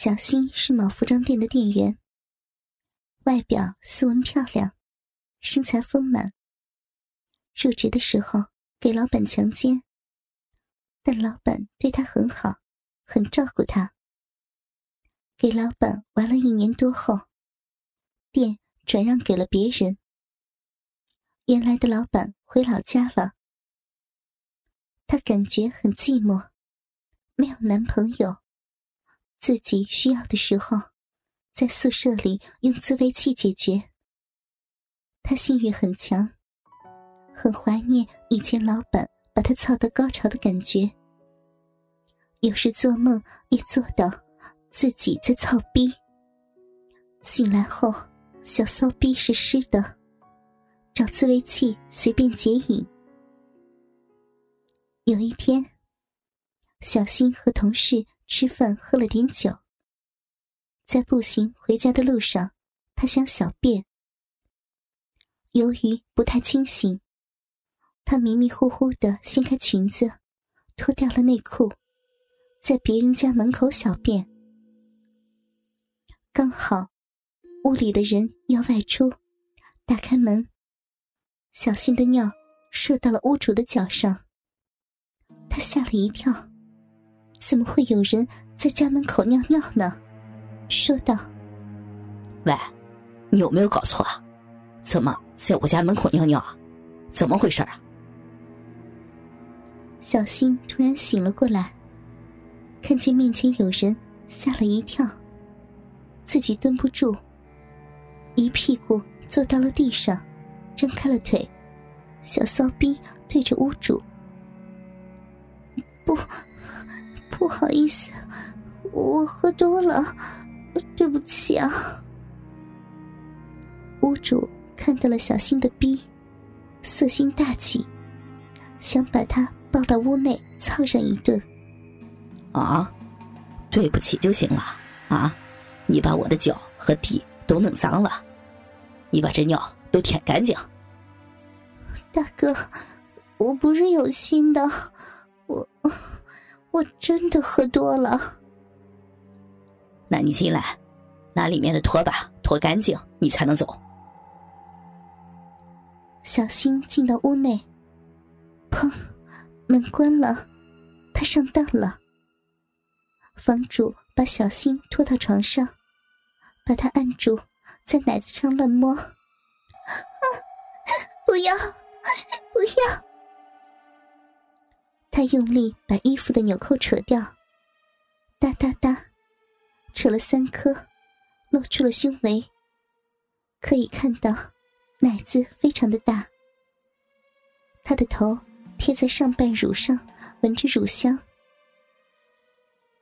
小新是某服装店的店员，外表斯文漂亮，身材丰满。入职的时候给老板强奸，但老板对他很好，很照顾他。给老板玩了一年多后，店转让给了别人。原来的老板回老家了，他感觉很寂寞，没有男朋友。自己需要的时候，在宿舍里用自慰器解决。他性欲很强，很怀念以前老板把他操到高潮的感觉。有时做梦也做到自己在操逼。醒来后，小骚逼是湿的，找自慰器随便解瘾。有一天，小新和同事。吃饭喝了点酒，在步行回家的路上，他想小便。由于不太清醒，他迷迷糊糊的掀开裙子，脱掉了内裤，在别人家门口小便。刚好屋里的人要外出，打开门，小心的尿射到了屋主的脚上，他吓了一跳。怎么会有人在家门口尿尿呢？说道：“喂，你有没有搞错啊？怎么在我家门口尿尿啊？怎么回事啊？”小新突然醒了过来，看见面前有人，吓了一跳，自己蹲不住，一屁股坐到了地上，张开了腿，小骚逼对着屋主：“不。”不好意思，我喝多了，对不起啊。屋主看到了小新的逼，色心大起，想把他抱到屋内操上一顿。啊，对不起就行了啊！你把我的脚和地都弄脏了，你把这尿都舔干净。大哥，我不是有心的，我。我真的喝多了，那你进来，拿里面的拖把拖干净，你才能走。小新进到屋内，砰，门关了，他上当了。房主把小新拖到床上，把他按住，在奶子上乱摸。啊，不要，不要！他用力把衣服的纽扣扯掉，哒哒哒，扯了三颗，露出了胸围。可以看到，奶子非常的大。他的头贴在上半乳上，闻着乳香。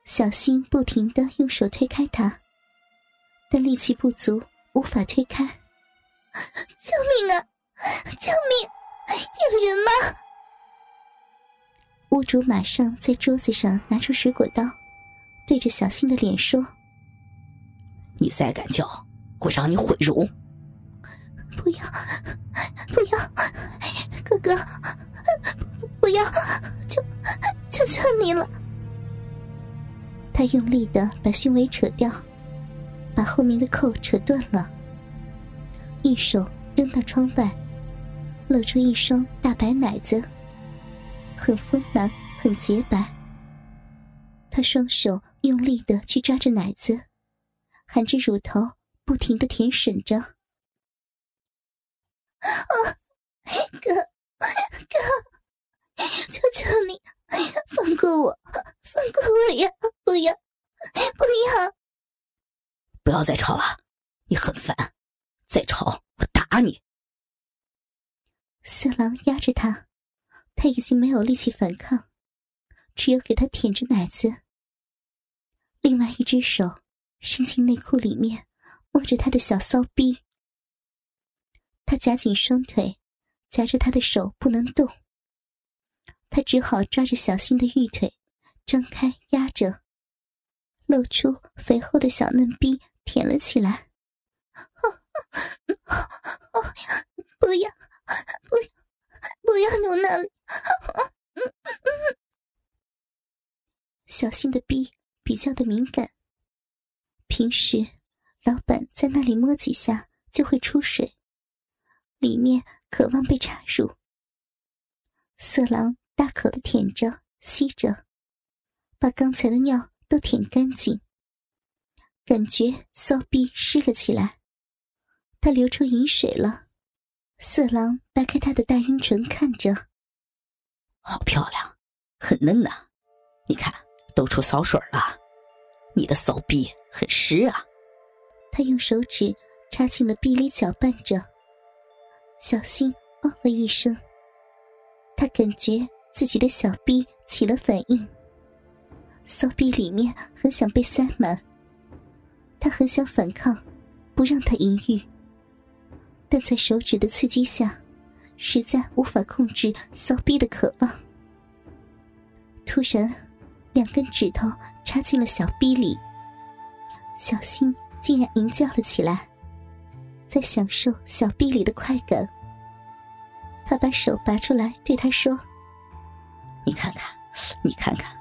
小新不停的用手推开他，但力气不足，无法推开。救命啊！救命！有人吗？屋主马上在桌子上拿出水果刀，对着小新的脸说：“你再敢叫，我让你毁容！”不要，不要，哥哥，不要，求求求你了！他用力的把胸围扯掉，把后面的扣扯断了，一手扔到窗外，露出一双大白奶子。很丰满，很洁白。他双手用力的去抓着奶子，含着乳头，不停的舔吮着。啊，哥，哥，求求你，放过我，放过我呀！不要，不要！不要再吵了，你很烦，再吵我打你。色狼压着他。他已经没有力气反抗，只有给他舔着奶子。另外一只手伸进内裤里面，摸着他的小骚逼。他夹紧双腿，夹着他的手不能动。他只好抓着小新的玉腿，张开压着，露出肥厚的小嫩逼，舔了起来。不要，不要！不要弄那里！小新的逼比较的敏感，平时老板在那里摸几下就会出水，里面渴望被插入。色狼大口的舔着、吸着，把刚才的尿都舔干净，感觉骚逼湿了起来，他流出饮水了。色狼掰开他的大阴唇，看着，好漂亮，很嫩呐，你看都出骚水了，你的骚逼很湿啊。他用手指插进了逼里，搅拌着，小心哦了一声。他感觉自己的小臂起了反应，骚逼里面很想被塞满。他很想反抗，不让他淫欲。但在手指的刺激下，实在无法控制骚逼的渴望。突然，两根指头插进了小逼里，小新竟然淫叫了起来，在享受小逼里的快感。他把手拔出来，对他说：“你看看，你看看，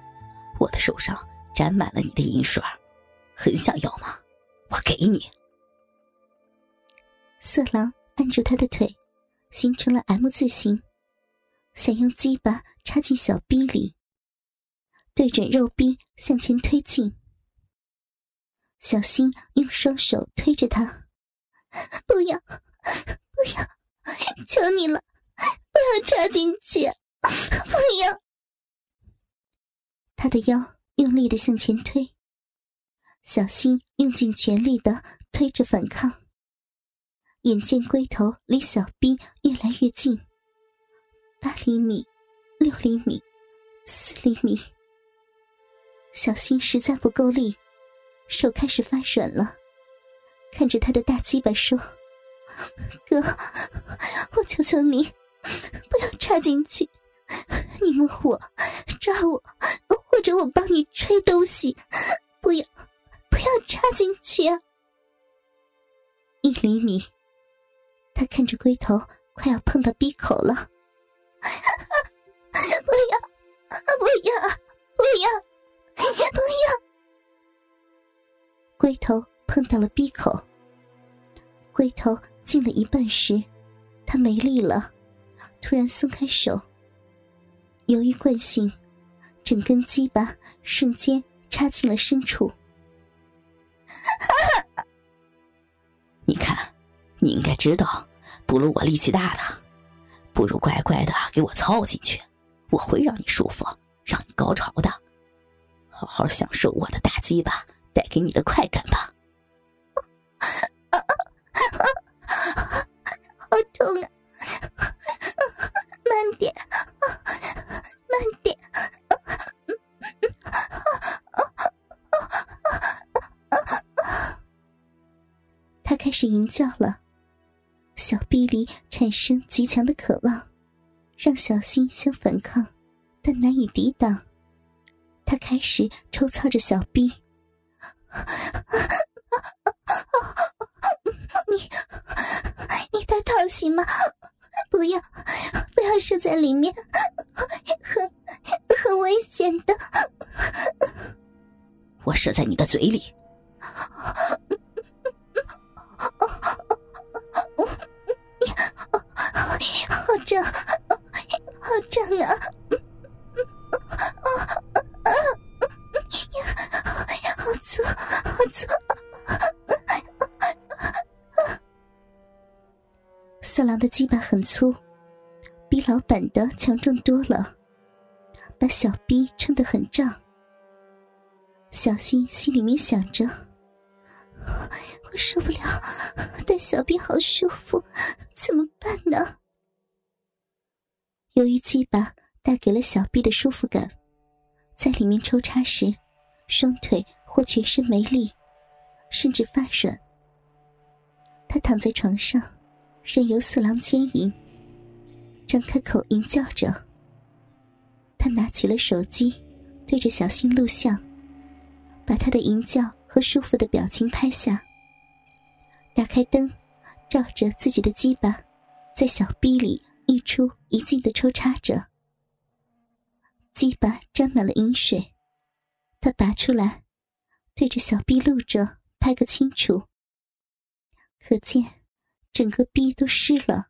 我的手上沾满了你的银水，很想要吗？我给你。”色狼按住他的腿，形成了 M 字形，想用鸡巴插进小逼里，对准肉逼向前推进。小新用双手推着他：“不要，不要，求你了，不要插进去，不要！”他的腰用力的向前推，小新用尽全力的推着反抗。眼见龟头离小臂越来越近，八厘米、六厘米、四厘米，小新实在不够力，手开始发软了。看着他的大鸡巴说：“哥，我求求你，不要插进去，你摸我、抓我，或者我帮你吹东西，不要，不要插进去啊！一厘米。”他看着龟头快要碰到鼻口了，不要，不要，不要，哎呀不要！龟头碰到了鼻口，龟头进了一半时，他没力了，突然松开手。由于惯性，整根鸡巴瞬间插进了深处。你看。你应该知道，不如我力气大的，不如乖乖的给我操进去，我会让你舒服，让你高潮的，好好享受我的打击吧带给你的快感吧。好痛啊！慢点，慢点。他开始吟叫了。小臂里产生极强的渴望，让小新想反抗，但难以抵挡。他开始抽操着小臂。你，你在套戏吗？不要，不要射在里面，很，很危险的。我射在你的嘴里。好色狼的鸡巴很粗，比老板的强壮多了，把小逼撑得很胀。小新心里面想着：我受不了，但小逼好舒服，怎么办呢？由于鸡巴带给了小臂的舒服感，在里面抽插时，双腿或全身没力，甚至发软。他躺在床上，任由色狼牵引，张开口吟叫着。他拿起了手机，对着小新录像，把他的吟叫和舒服的表情拍下。打开灯，照着自己的鸡巴，在小臂里。一出一进的抽插着，鸡巴沾满了饮水，他拔出来，对着小臂露着，拍个清楚。可见整个逼都湿了，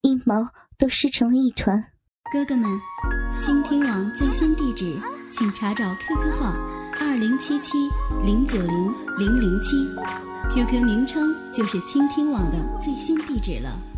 阴毛都湿成了一团。哥哥们，倾听网最新地址，请查找 QQ 号二零七七零九零零零七，QQ 名称就是倾听网的最新地址了。